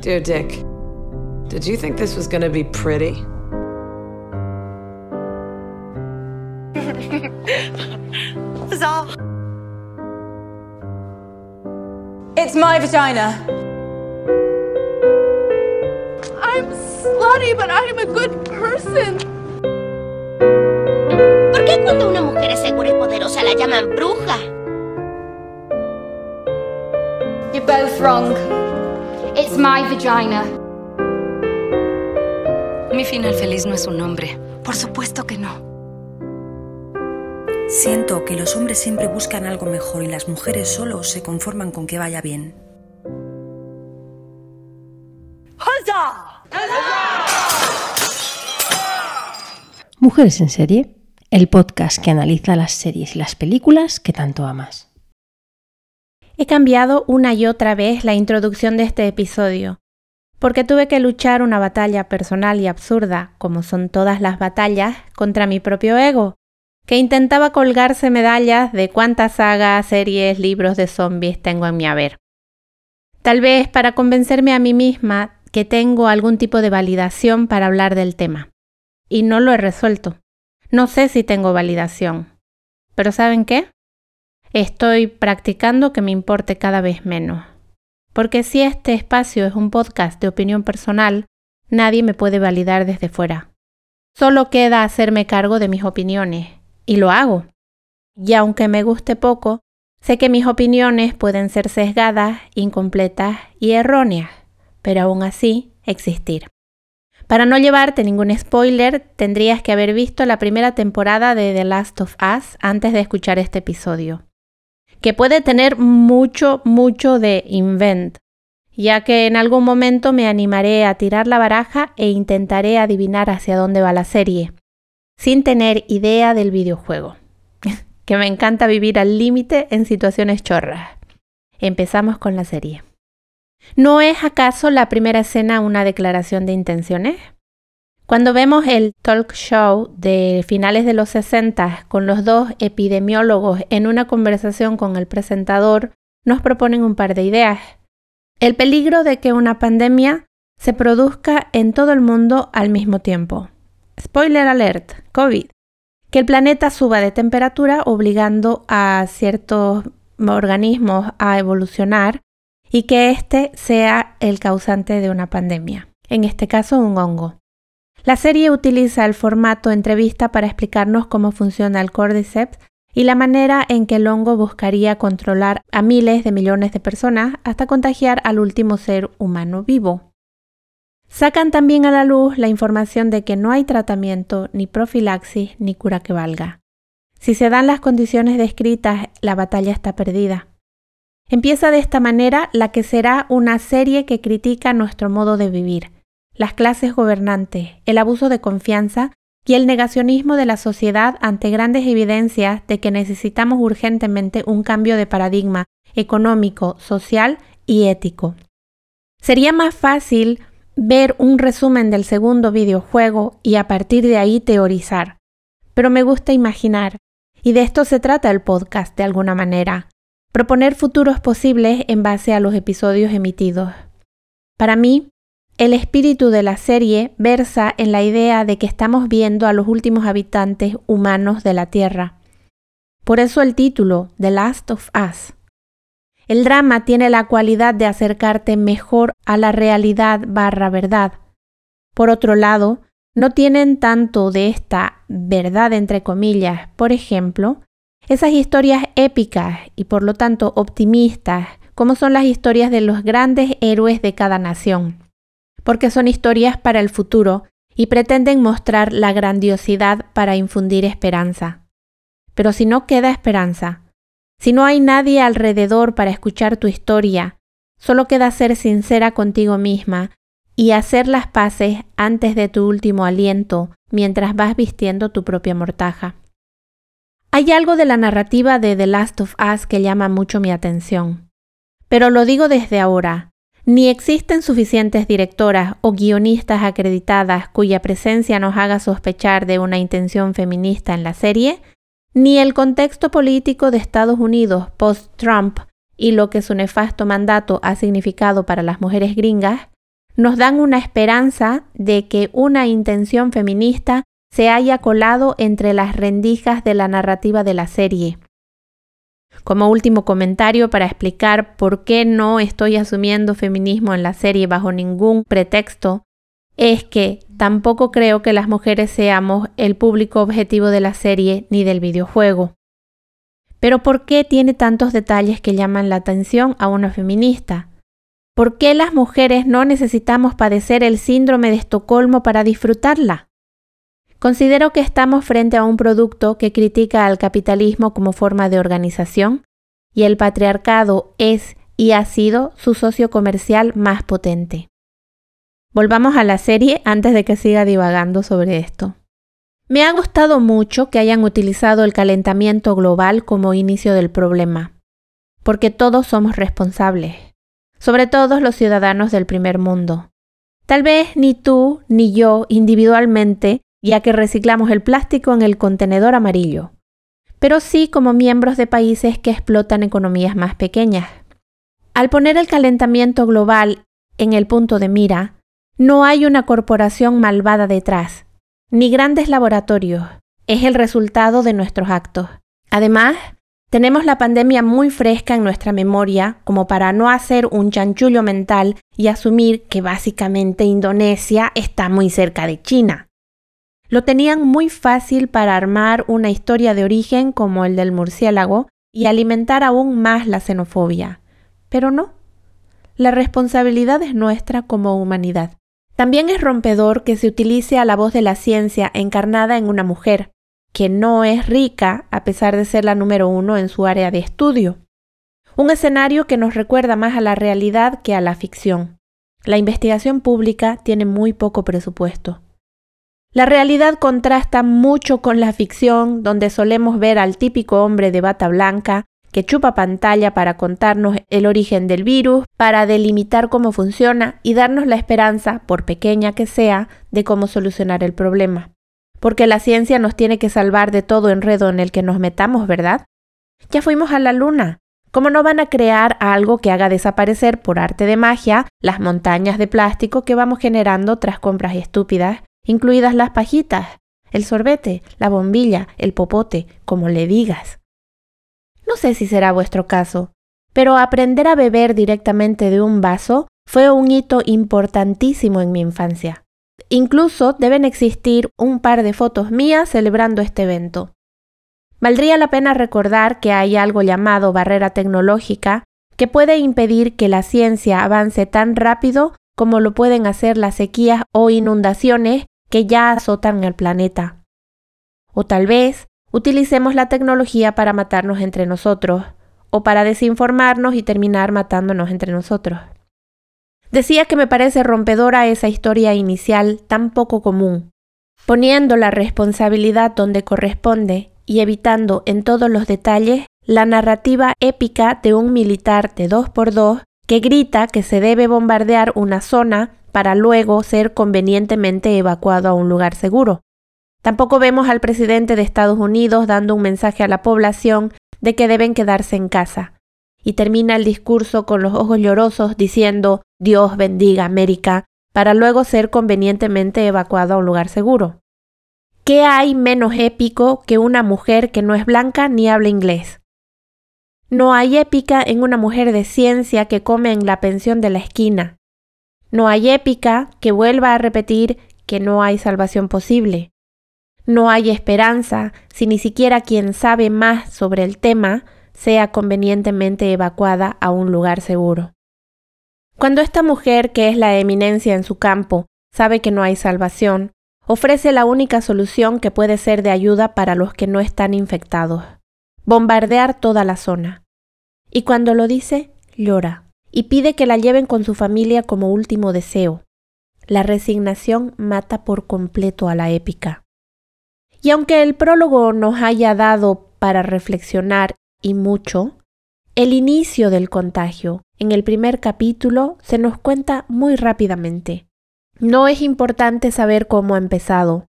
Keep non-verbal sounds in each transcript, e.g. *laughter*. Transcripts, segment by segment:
Dear Dick, did you think this was gonna be pretty? *laughs* Bizarre. It's my vagina. I'm slutty, but I'm a good person. ¿Por qué cuando una mujer es segura y poderosa la llaman bruja? You're both wrong. It's my vagina. Mi final feliz no es un nombre. Por supuesto que no. Siento que los hombres siempre buscan algo mejor y las mujeres solo se conforman con que vaya bien. Mujeres en serie, el podcast que analiza las series y las películas que tanto amas. He cambiado una y otra vez la introducción de este episodio, porque tuve que luchar una batalla personal y absurda, como son todas las batallas, contra mi propio ego, que intentaba colgarse medallas de cuántas sagas, series, libros de zombies tengo en mi haber. Tal vez para convencerme a mí misma que tengo algún tipo de validación para hablar del tema. Y no lo he resuelto. No sé si tengo validación. Pero ¿saben qué? Estoy practicando que me importe cada vez menos. Porque si este espacio es un podcast de opinión personal, nadie me puede validar desde fuera. Solo queda hacerme cargo de mis opiniones, y lo hago. Y aunque me guste poco, sé que mis opiniones pueden ser sesgadas, incompletas y erróneas, pero aún así existir. Para no llevarte ningún spoiler, tendrías que haber visto la primera temporada de The Last of Us antes de escuchar este episodio, que puede tener mucho, mucho de invent, ya que en algún momento me animaré a tirar la baraja e intentaré adivinar hacia dónde va la serie, sin tener idea del videojuego, *laughs* que me encanta vivir al límite en situaciones chorras. Empezamos con la serie. ¿No es acaso la primera escena una declaración de intenciones? Cuando vemos el talk show de finales de los 60 con los dos epidemiólogos en una conversación con el presentador, nos proponen un par de ideas. El peligro de que una pandemia se produzca en todo el mundo al mismo tiempo. Spoiler alert, COVID. Que el planeta suba de temperatura obligando a ciertos organismos a evolucionar y que este sea el causante de una pandemia, en este caso un hongo. La serie utiliza el formato entrevista para explicarnos cómo funciona el Cordyceps y la manera en que el hongo buscaría controlar a miles de millones de personas hasta contagiar al último ser humano vivo. Sacan también a la luz la información de que no hay tratamiento, ni profilaxis, ni cura que valga. Si se dan las condiciones descritas, la batalla está perdida. Empieza de esta manera la que será una serie que critica nuestro modo de vivir, las clases gobernantes, el abuso de confianza y el negacionismo de la sociedad ante grandes evidencias de que necesitamos urgentemente un cambio de paradigma económico, social y ético. Sería más fácil ver un resumen del segundo videojuego y a partir de ahí teorizar, pero me gusta imaginar, y de esto se trata el podcast de alguna manera, proponer futuros posibles en base a los episodios emitidos. Para mí, el espíritu de la serie versa en la idea de que estamos viendo a los últimos habitantes humanos de la Tierra. Por eso el título, The Last of Us. El drama tiene la cualidad de acercarte mejor a la realidad barra verdad. Por otro lado, no tienen tanto de esta verdad entre comillas, por ejemplo, esas historias épicas y por lo tanto optimistas, como son las historias de los grandes héroes de cada nación, porque son historias para el futuro y pretenden mostrar la grandiosidad para infundir esperanza. Pero si no queda esperanza, si no hay nadie alrededor para escuchar tu historia, solo queda ser sincera contigo misma y hacer las paces antes de tu último aliento mientras vas vistiendo tu propia mortaja. Hay algo de la narrativa de The Last of Us que llama mucho mi atención. Pero lo digo desde ahora, ni existen suficientes directoras o guionistas acreditadas cuya presencia nos haga sospechar de una intención feminista en la serie, ni el contexto político de Estados Unidos post-Trump y lo que su nefasto mandato ha significado para las mujeres gringas, nos dan una esperanza de que una intención feminista se haya colado entre las rendijas de la narrativa de la serie. Como último comentario para explicar por qué no estoy asumiendo feminismo en la serie bajo ningún pretexto, es que tampoco creo que las mujeres seamos el público objetivo de la serie ni del videojuego. Pero ¿por qué tiene tantos detalles que llaman la atención a una feminista? ¿Por qué las mujeres no necesitamos padecer el síndrome de Estocolmo para disfrutarla? Considero que estamos frente a un producto que critica al capitalismo como forma de organización y el patriarcado es y ha sido su socio comercial más potente. Volvamos a la serie antes de que siga divagando sobre esto. Me ha gustado mucho que hayan utilizado el calentamiento global como inicio del problema, porque todos somos responsables sobre todo los ciudadanos del primer mundo. Tal vez ni tú ni yo individualmente, ya que reciclamos el plástico en el contenedor amarillo, pero sí como miembros de países que explotan economías más pequeñas. Al poner el calentamiento global en el punto de mira, no hay una corporación malvada detrás, ni grandes laboratorios, es el resultado de nuestros actos. Además, tenemos la pandemia muy fresca en nuestra memoria como para no hacer un chanchullo mental y asumir que básicamente Indonesia está muy cerca de China. Lo tenían muy fácil para armar una historia de origen como el del murciélago y alimentar aún más la xenofobia. Pero no. La responsabilidad es nuestra como humanidad. También es rompedor que se utilice a la voz de la ciencia encarnada en una mujer, que no es rica a pesar de ser la número uno en su área de estudio. Un escenario que nos recuerda más a la realidad que a la ficción. La investigación pública tiene muy poco presupuesto. La realidad contrasta mucho con la ficción, donde solemos ver al típico hombre de bata blanca que chupa pantalla para contarnos el origen del virus, para delimitar cómo funciona y darnos la esperanza, por pequeña que sea, de cómo solucionar el problema porque la ciencia nos tiene que salvar de todo enredo en el que nos metamos, ¿verdad? Ya fuimos a la luna. ¿Cómo no van a crear algo que haga desaparecer por arte de magia las montañas de plástico que vamos generando tras compras estúpidas, incluidas las pajitas, el sorbete, la bombilla, el popote, como le digas? No sé si será vuestro caso, pero aprender a beber directamente de un vaso fue un hito importantísimo en mi infancia. Incluso deben existir un par de fotos mías celebrando este evento. Valdría la pena recordar que hay algo llamado barrera tecnológica que puede impedir que la ciencia avance tan rápido como lo pueden hacer las sequías o inundaciones que ya azotan el planeta. O tal vez utilicemos la tecnología para matarnos entre nosotros, o para desinformarnos y terminar matándonos entre nosotros. Decía que me parece rompedora esa historia inicial tan poco común, poniendo la responsabilidad donde corresponde y evitando en todos los detalles la narrativa épica de un militar de dos por dos que grita que se debe bombardear una zona para luego ser convenientemente evacuado a un lugar seguro. Tampoco vemos al presidente de Estados Unidos dando un mensaje a la población de que deben quedarse en casa, y termina el discurso con los ojos llorosos diciendo Dios bendiga América, para luego ser convenientemente evacuado a un lugar seguro. ¿Qué hay menos épico que una mujer que no es blanca ni habla inglés? No hay épica en una mujer de ciencia que come en la pensión de la esquina. No hay épica que vuelva a repetir que no hay salvación posible. No hay esperanza si ni siquiera quien sabe más sobre el tema sea convenientemente evacuada a un lugar seguro. Cuando esta mujer, que es la eminencia en su campo, sabe que no hay salvación, ofrece la única solución que puede ser de ayuda para los que no están infectados, bombardear toda la zona. Y cuando lo dice, llora y pide que la lleven con su familia como último deseo. La resignación mata por completo a la épica. Y aunque el prólogo nos haya dado para reflexionar y mucho, el inicio del contagio en el primer capítulo se nos cuenta muy rápidamente. No es importante saber cómo ha empezado,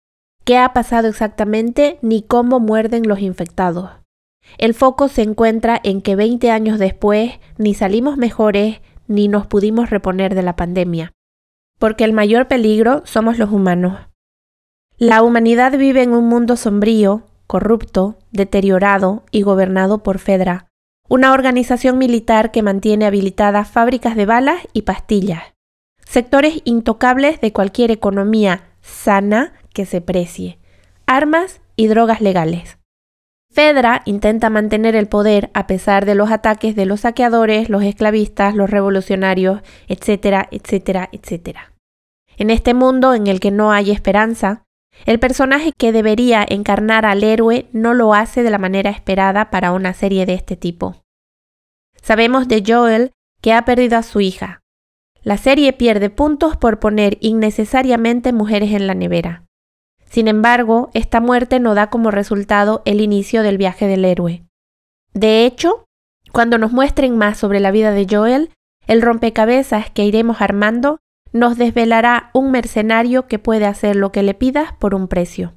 qué ha pasado exactamente ni cómo muerden los infectados. El foco se encuentra en que 20 años después ni salimos mejores ni nos pudimos reponer de la pandemia. porque el mayor peligro somos los humanos. La humanidad vive en un mundo sombrío, corrupto, deteriorado y gobernado por Fedra, una organización militar que mantiene habilitadas fábricas de balas y pastillas, sectores intocables de cualquier economía sana que se precie, armas y drogas legales. Fedra intenta mantener el poder a pesar de los ataques de los saqueadores, los esclavistas, los revolucionarios, etcétera, etcétera, etcétera. En este mundo en el que no hay esperanza, el personaje que debería encarnar al héroe no lo hace de la manera esperada para una serie de este tipo. Sabemos de Joel que ha perdido a su hija. La serie pierde puntos por poner innecesariamente mujeres en la nevera. Sin embargo, esta muerte no da como resultado el inicio del viaje del héroe. De hecho, cuando nos muestren más sobre la vida de Joel, el rompecabezas que iremos armando nos desvelará un mercenario que puede hacer lo que le pidas por un precio.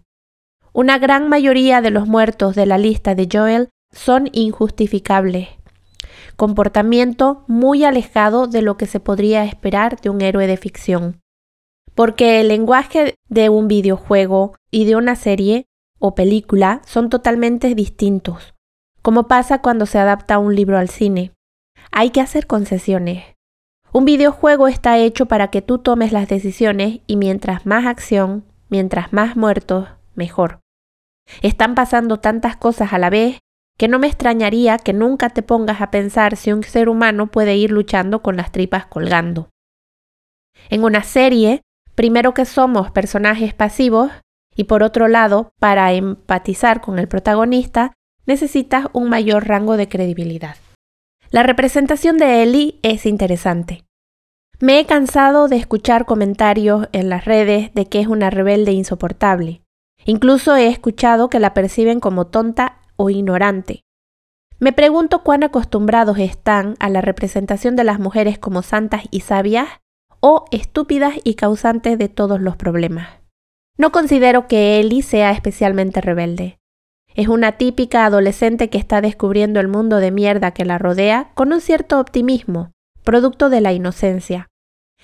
Una gran mayoría de los muertos de la lista de Joel son injustificables, comportamiento muy alejado de lo que se podría esperar de un héroe de ficción. Porque el lenguaje de un videojuego y de una serie o película son totalmente distintos, como pasa cuando se adapta un libro al cine. Hay que hacer concesiones. Un videojuego está hecho para que tú tomes las decisiones y mientras más acción, mientras más muertos, mejor. Están pasando tantas cosas a la vez que no me extrañaría que nunca te pongas a pensar si un ser humano puede ir luchando con las tripas colgando. En una serie, primero que somos personajes pasivos y por otro lado, para empatizar con el protagonista, necesitas un mayor rango de credibilidad. La representación de Ellie es interesante. Me he cansado de escuchar comentarios en las redes de que es una rebelde insoportable. Incluso he escuchado que la perciben como tonta o ignorante. Me pregunto cuán acostumbrados están a la representación de las mujeres como santas y sabias o estúpidas y causantes de todos los problemas. No considero que Ellie sea especialmente rebelde. Es una típica adolescente que está descubriendo el mundo de mierda que la rodea con un cierto optimismo, producto de la inocencia.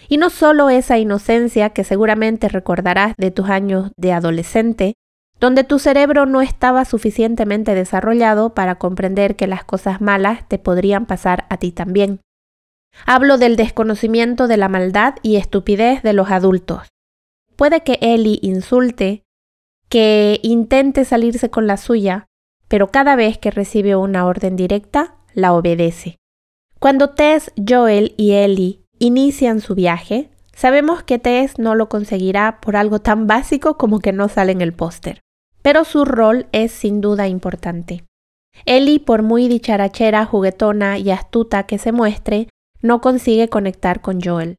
Y no solo esa inocencia que seguramente recordarás de tus años de adolescente, donde tu cerebro no estaba suficientemente desarrollado para comprender que las cosas malas te podrían pasar a ti también. Hablo del desconocimiento de la maldad y estupidez de los adultos. Puede que Ellie insulte, que intente salirse con la suya, pero cada vez que recibe una orden directa, la obedece. Cuando Tess, Joel y Ellie inician su viaje, sabemos que Tess no lo conseguirá por algo tan básico como que no sale en el póster, pero su rol es sin duda importante. Ellie, por muy dicharachera, juguetona y astuta que se muestre, no consigue conectar con Joel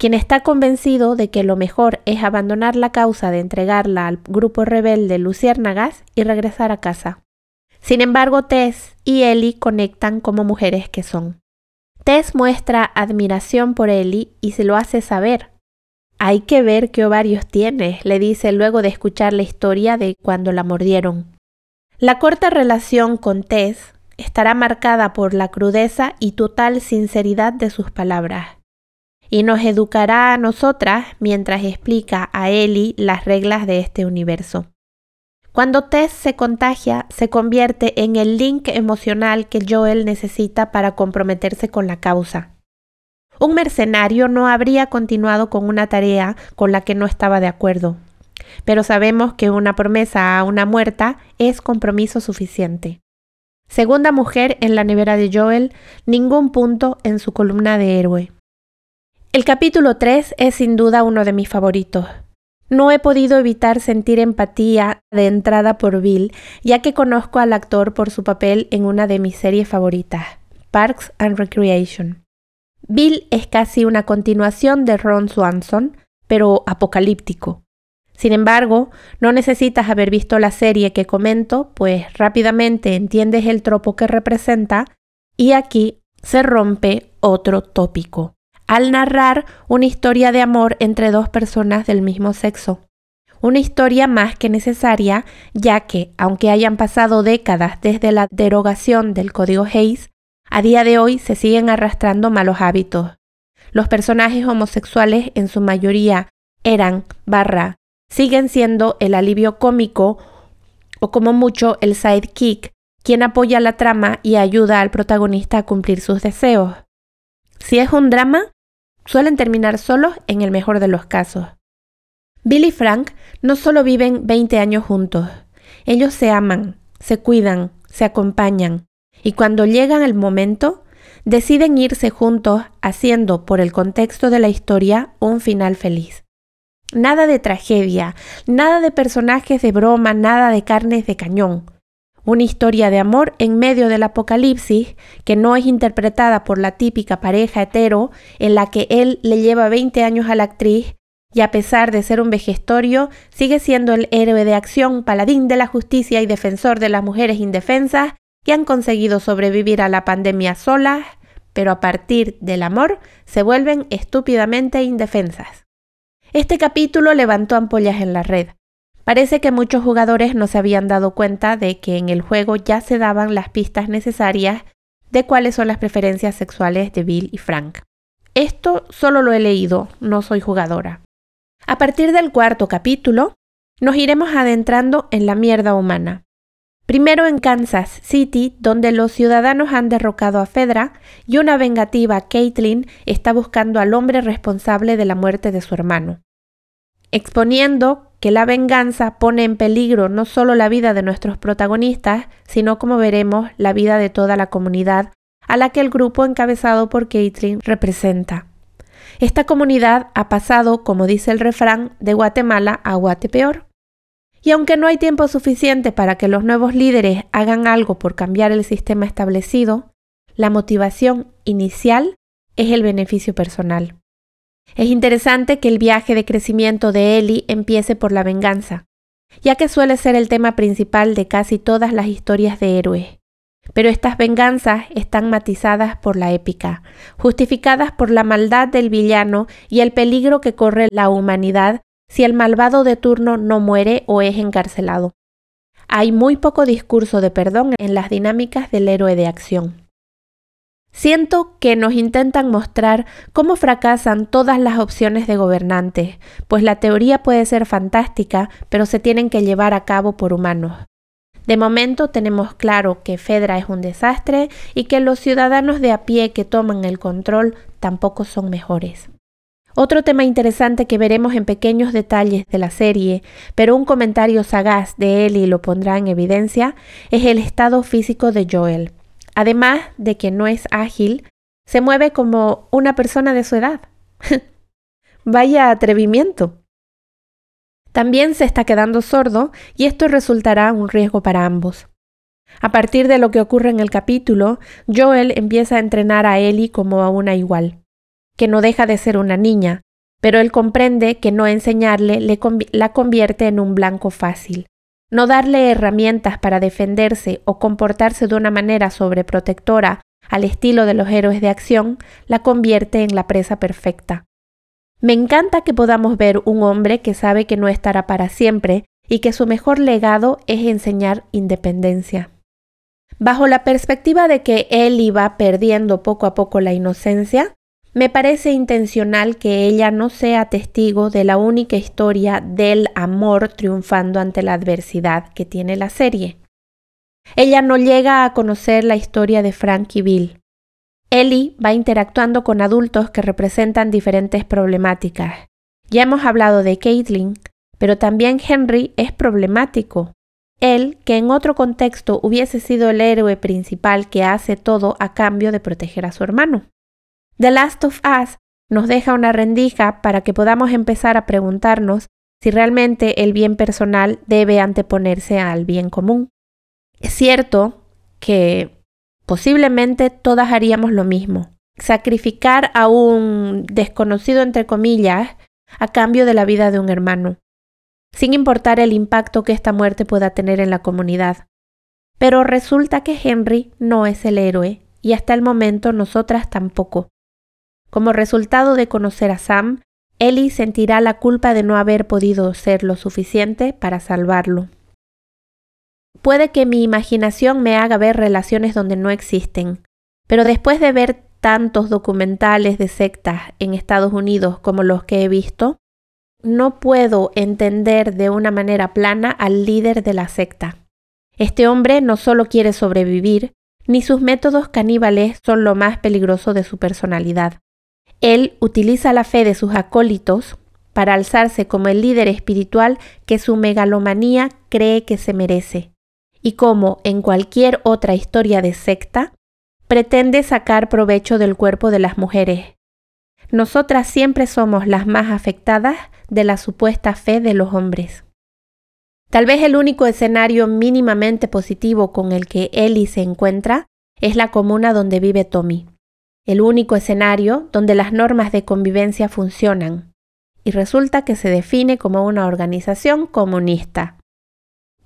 quien está convencido de que lo mejor es abandonar la causa de entregarla al grupo rebelde Luciérnagas y regresar a casa. Sin embargo, Tess y Ellie conectan como mujeres que son. Tess muestra admiración por Ellie y se lo hace saber. Hay que ver qué ovarios tienes, le dice luego de escuchar la historia de cuando la mordieron. La corta relación con Tess estará marcada por la crudeza y total sinceridad de sus palabras y nos educará a nosotras mientras explica a Ellie las reglas de este universo. Cuando Tess se contagia, se convierte en el link emocional que Joel necesita para comprometerse con la causa. Un mercenario no habría continuado con una tarea con la que no estaba de acuerdo, pero sabemos que una promesa a una muerta es compromiso suficiente. Segunda mujer en la nevera de Joel, ningún punto en su columna de héroe. El capítulo 3 es sin duda uno de mis favoritos. No he podido evitar sentir empatía de entrada por Bill, ya que conozco al actor por su papel en una de mis series favoritas, Parks and Recreation. Bill es casi una continuación de Ron Swanson, pero apocalíptico. Sin embargo, no necesitas haber visto la serie que comento, pues rápidamente entiendes el tropo que representa y aquí se rompe otro tópico al narrar una historia de amor entre dos personas del mismo sexo. Una historia más que necesaria, ya que, aunque hayan pasado décadas desde la derogación del Código Hayes, a día de hoy se siguen arrastrando malos hábitos. los personajes homosexuales en su mayoría eran barra siguen siendo el alivio cómico o como mucho el sidekick, quien apoya la trama y ayuda al protagonista a cumplir sus deseos. Si es un drama, suelen terminar solos en el mejor de los casos. Bill y Frank no solo viven 20 años juntos, ellos se aman, se cuidan, se acompañan, y cuando llegan el momento, deciden irse juntos haciendo, por el contexto de la historia, un final feliz. Nada de tragedia, nada de personajes de broma, nada de carnes de cañón. Una historia de amor en medio del apocalipsis que no es interpretada por la típica pareja hetero en la que él le lleva 20 años a la actriz y a pesar de ser un vejestorio, sigue siendo el héroe de acción, paladín de la justicia y defensor de las mujeres indefensas que han conseguido sobrevivir a la pandemia solas, pero a partir del amor se vuelven estúpidamente indefensas. Este capítulo levantó ampollas en la red. Parece que muchos jugadores no se habían dado cuenta de que en el juego ya se daban las pistas necesarias de cuáles son las preferencias sexuales de Bill y Frank. Esto solo lo he leído, no soy jugadora. A partir del cuarto capítulo, nos iremos adentrando en la mierda humana. Primero en Kansas City, donde los ciudadanos han derrocado a Fedra y una vengativa Caitlin está buscando al hombre responsable de la muerte de su hermano, exponiendo que la venganza pone en peligro no solo la vida de nuestros protagonistas, sino como veremos la vida de toda la comunidad a la que el grupo encabezado por Caitlin representa. Esta comunidad ha pasado, como dice el refrán, de Guatemala a Guatepeor. Y aunque no hay tiempo suficiente para que los nuevos líderes hagan algo por cambiar el sistema establecido, la motivación inicial es el beneficio personal. Es interesante que el viaje de crecimiento de Ellie empiece por la venganza, ya que suele ser el tema principal de casi todas las historias de héroes. Pero estas venganzas están matizadas por la épica, justificadas por la maldad del villano y el peligro que corre la humanidad si el malvado de turno no muere o es encarcelado. Hay muy poco discurso de perdón en las dinámicas del héroe de acción. Siento que nos intentan mostrar cómo fracasan todas las opciones de gobernantes, pues la teoría puede ser fantástica, pero se tienen que llevar a cabo por humanos. De momento tenemos claro que Fedra es un desastre y que los ciudadanos de a pie que toman el control tampoco son mejores. Otro tema interesante que veremos en pequeños detalles de la serie, pero un comentario sagaz de Ellie lo pondrá en evidencia, es el estado físico de Joel. Además de que no es ágil, se mueve como una persona de su edad. *laughs* Vaya atrevimiento. También se está quedando sordo y esto resultará un riesgo para ambos. A partir de lo que ocurre en el capítulo, Joel empieza a entrenar a Ellie como a una igual que no deja de ser una niña, pero él comprende que no enseñarle le la convierte en un blanco fácil. No darle herramientas para defenderse o comportarse de una manera sobreprotectora al estilo de los héroes de acción la convierte en la presa perfecta. Me encanta que podamos ver un hombre que sabe que no estará para siempre y que su mejor legado es enseñar independencia. Bajo la perspectiva de que él iba perdiendo poco a poco la inocencia, me parece intencional que ella no sea testigo de la única historia del amor triunfando ante la adversidad que tiene la serie. Ella no llega a conocer la historia de Frank y Bill. Ellie va interactuando con adultos que representan diferentes problemáticas. Ya hemos hablado de Caitlin, pero también Henry es problemático. Él, que en otro contexto hubiese sido el héroe principal que hace todo a cambio de proteger a su hermano. The Last of Us nos deja una rendija para que podamos empezar a preguntarnos si realmente el bien personal debe anteponerse al bien común. Es cierto que posiblemente todas haríamos lo mismo, sacrificar a un desconocido entre comillas a cambio de la vida de un hermano, sin importar el impacto que esta muerte pueda tener en la comunidad. Pero resulta que Henry no es el héroe y hasta el momento nosotras tampoco. Como resultado de conocer a Sam, Ellie sentirá la culpa de no haber podido ser lo suficiente para salvarlo. Puede que mi imaginación me haga ver relaciones donde no existen, pero después de ver tantos documentales de sectas en Estados Unidos como los que he visto, no puedo entender de una manera plana al líder de la secta. Este hombre no solo quiere sobrevivir, ni sus métodos caníbales son lo más peligroso de su personalidad. Él utiliza la fe de sus acólitos para alzarse como el líder espiritual que su megalomanía cree que se merece. Y como en cualquier otra historia de secta, pretende sacar provecho del cuerpo de las mujeres. Nosotras siempre somos las más afectadas de la supuesta fe de los hombres. Tal vez el único escenario mínimamente positivo con el que Ellie se encuentra es la comuna donde vive Tommy, el único escenario donde las normas de convivencia funcionan, y resulta que se define como una organización comunista.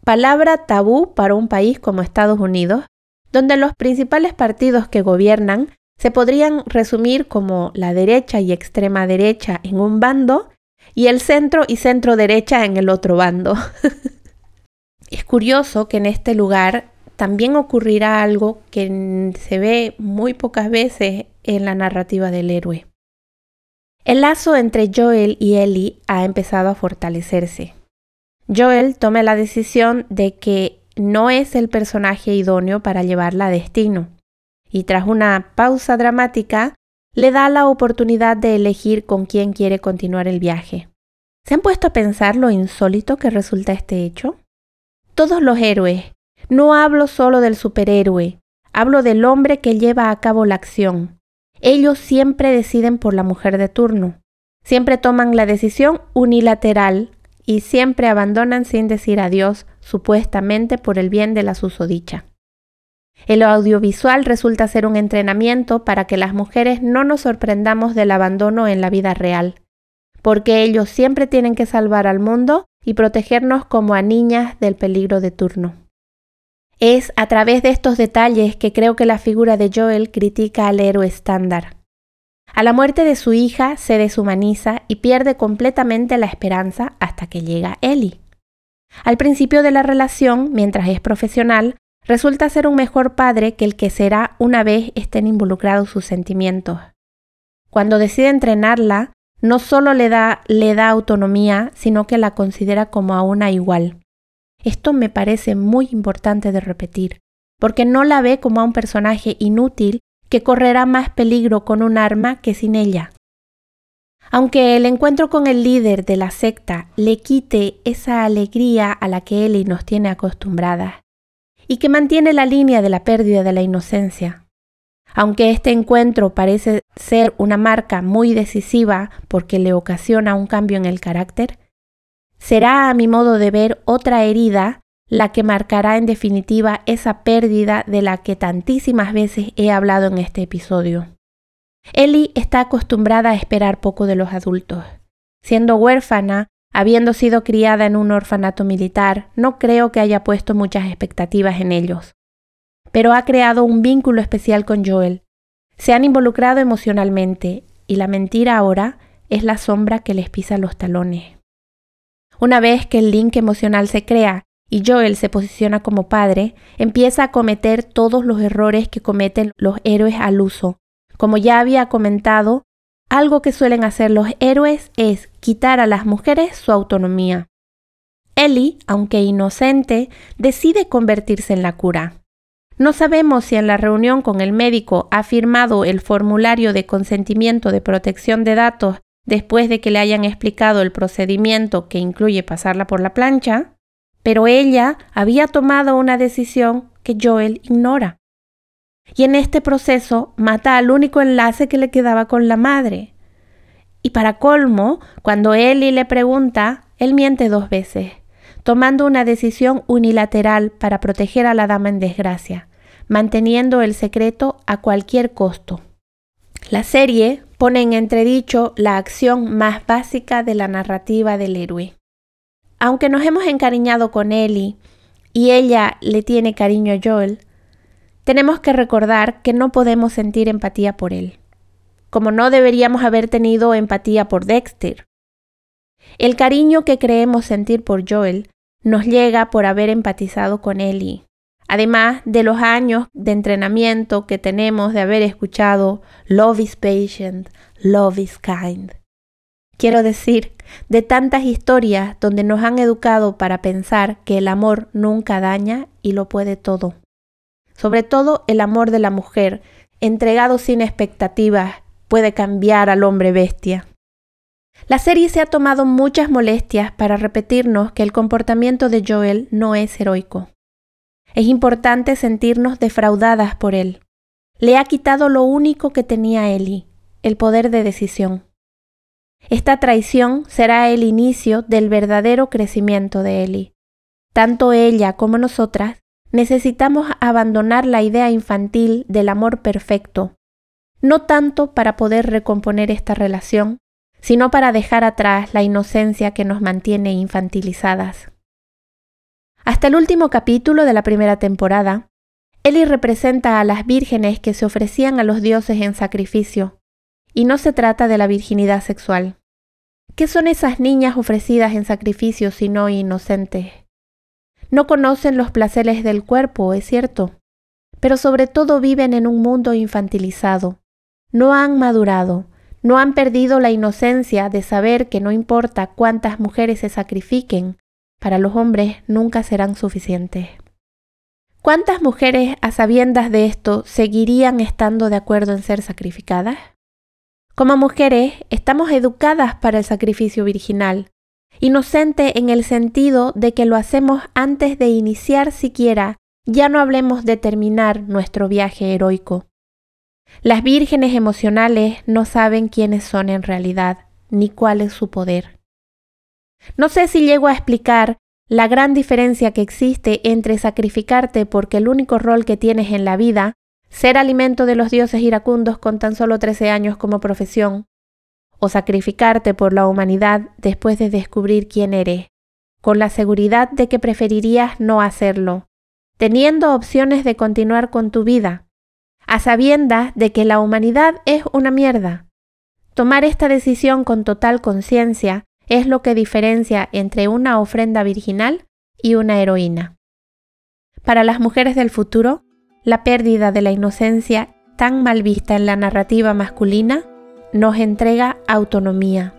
Palabra tabú para un país como Estados Unidos, donde los principales partidos que gobiernan se podrían resumir como la derecha y extrema derecha en un bando y el centro y centro derecha en el otro bando. *laughs* es curioso que en este lugar también ocurrirá algo que se ve muy pocas veces en la narrativa del héroe. El lazo entre Joel y Ellie ha empezado a fortalecerse. Joel toma la decisión de que no es el personaje idóneo para llevarla a destino, y tras una pausa dramática, le da la oportunidad de elegir con quién quiere continuar el viaje. ¿Se han puesto a pensar lo insólito que resulta este hecho? Todos los héroes, no hablo solo del superhéroe, hablo del hombre que lleva a cabo la acción. Ellos siempre deciden por la mujer de turno, siempre toman la decisión unilateral y siempre abandonan sin decir adiós, supuestamente por el bien de la susodicha. El audiovisual resulta ser un entrenamiento para que las mujeres no nos sorprendamos del abandono en la vida real, porque ellos siempre tienen que salvar al mundo y protegernos como a niñas del peligro de turno. Es a través de estos detalles que creo que la figura de Joel critica al héroe estándar. A la muerte de su hija se deshumaniza y pierde completamente la esperanza hasta que llega Ellie. Al principio de la relación, mientras es profesional, resulta ser un mejor padre que el que será una vez estén involucrados sus sentimientos. Cuando decide entrenarla, no solo le da, le da autonomía, sino que la considera como a una igual. Esto me parece muy importante de repetir, porque no la ve como a un personaje inútil que correrá más peligro con un arma que sin ella. Aunque el encuentro con el líder de la secta le quite esa alegría a la que Ellie nos tiene acostumbradas, y que mantiene la línea de la pérdida de la inocencia. Aunque este encuentro parece ser una marca muy decisiva porque le ocasiona un cambio en el carácter, será a mi modo de ver otra herida la que marcará en definitiva esa pérdida de la que tantísimas veces he hablado en este episodio. Ellie está acostumbrada a esperar poco de los adultos. Siendo huérfana, habiendo sido criada en un orfanato militar, no creo que haya puesto muchas expectativas en ellos. Pero ha creado un vínculo especial con Joel. Se han involucrado emocionalmente y la mentira ahora es la sombra que les pisa los talones. Una vez que el link emocional se crea y Joel se posiciona como padre, empieza a cometer todos los errores que cometen los héroes al uso, como ya había comentado, algo que suelen hacer los héroes es quitar a las mujeres su autonomía. Ellie, aunque inocente, decide convertirse en la cura. No sabemos si en la reunión con el médico ha firmado el formulario de consentimiento de protección de datos después de que le hayan explicado el procedimiento que incluye pasarla por la plancha, pero ella había tomado una decisión que Joel ignora y en este proceso mata al único enlace que le quedaba con la madre. Y para colmo, cuando Ellie le pregunta, él miente dos veces, tomando una decisión unilateral para proteger a la dama en desgracia, manteniendo el secreto a cualquier costo. La serie pone en entredicho la acción más básica de la narrativa del héroe. Aunque nos hemos encariñado con Ellie y ella le tiene cariño a Joel, tenemos que recordar que no podemos sentir empatía por él, como no deberíamos haber tenido empatía por Dexter. El cariño que creemos sentir por Joel nos llega por haber empatizado con Ellie, además de los años de entrenamiento que tenemos de haber escuchado Love is patient, love is kind. Quiero decir, de tantas historias donde nos han educado para pensar que el amor nunca daña y lo puede todo. Sobre todo el amor de la mujer, entregado sin expectativas, puede cambiar al hombre bestia. La serie se ha tomado muchas molestias para repetirnos que el comportamiento de Joel no es heroico. Es importante sentirnos defraudadas por él. Le ha quitado lo único que tenía Ellie, el poder de decisión. Esta traición será el inicio del verdadero crecimiento de Ellie. Tanto ella como nosotras necesitamos abandonar la idea infantil del amor perfecto, no tanto para poder recomponer esta relación, sino para dejar atrás la inocencia que nos mantiene infantilizadas. Hasta el último capítulo de la primera temporada, Eli representa a las vírgenes que se ofrecían a los dioses en sacrificio, y no se trata de la virginidad sexual. ¿Qué son esas niñas ofrecidas en sacrificio si no inocentes? No conocen los placeres del cuerpo, es cierto, pero sobre todo viven en un mundo infantilizado. No han madurado, no han perdido la inocencia de saber que no importa cuántas mujeres se sacrifiquen, para los hombres nunca serán suficientes. ¿Cuántas mujeres a sabiendas de esto seguirían estando de acuerdo en ser sacrificadas? Como mujeres estamos educadas para el sacrificio virginal, inocente en el sentido de que lo hacemos antes de iniciar siquiera, ya no hablemos de terminar nuestro viaje heroico. Las vírgenes emocionales no saben quiénes son en realidad, ni cuál es su poder. No sé si llego a explicar la gran diferencia que existe entre sacrificarte porque el único rol que tienes en la vida, ser alimento de los dioses iracundos con tan solo 13 años como profesión, o sacrificarte por la humanidad después de descubrir quién eres, con la seguridad de que preferirías no hacerlo, teniendo opciones de continuar con tu vida, a sabiendas de que la humanidad es una mierda. Tomar esta decisión con total conciencia es lo que diferencia entre una ofrenda virginal y una heroína. Para las mujeres del futuro, la pérdida de la inocencia tan mal vista en la narrativa masculina nos entrega autonomía,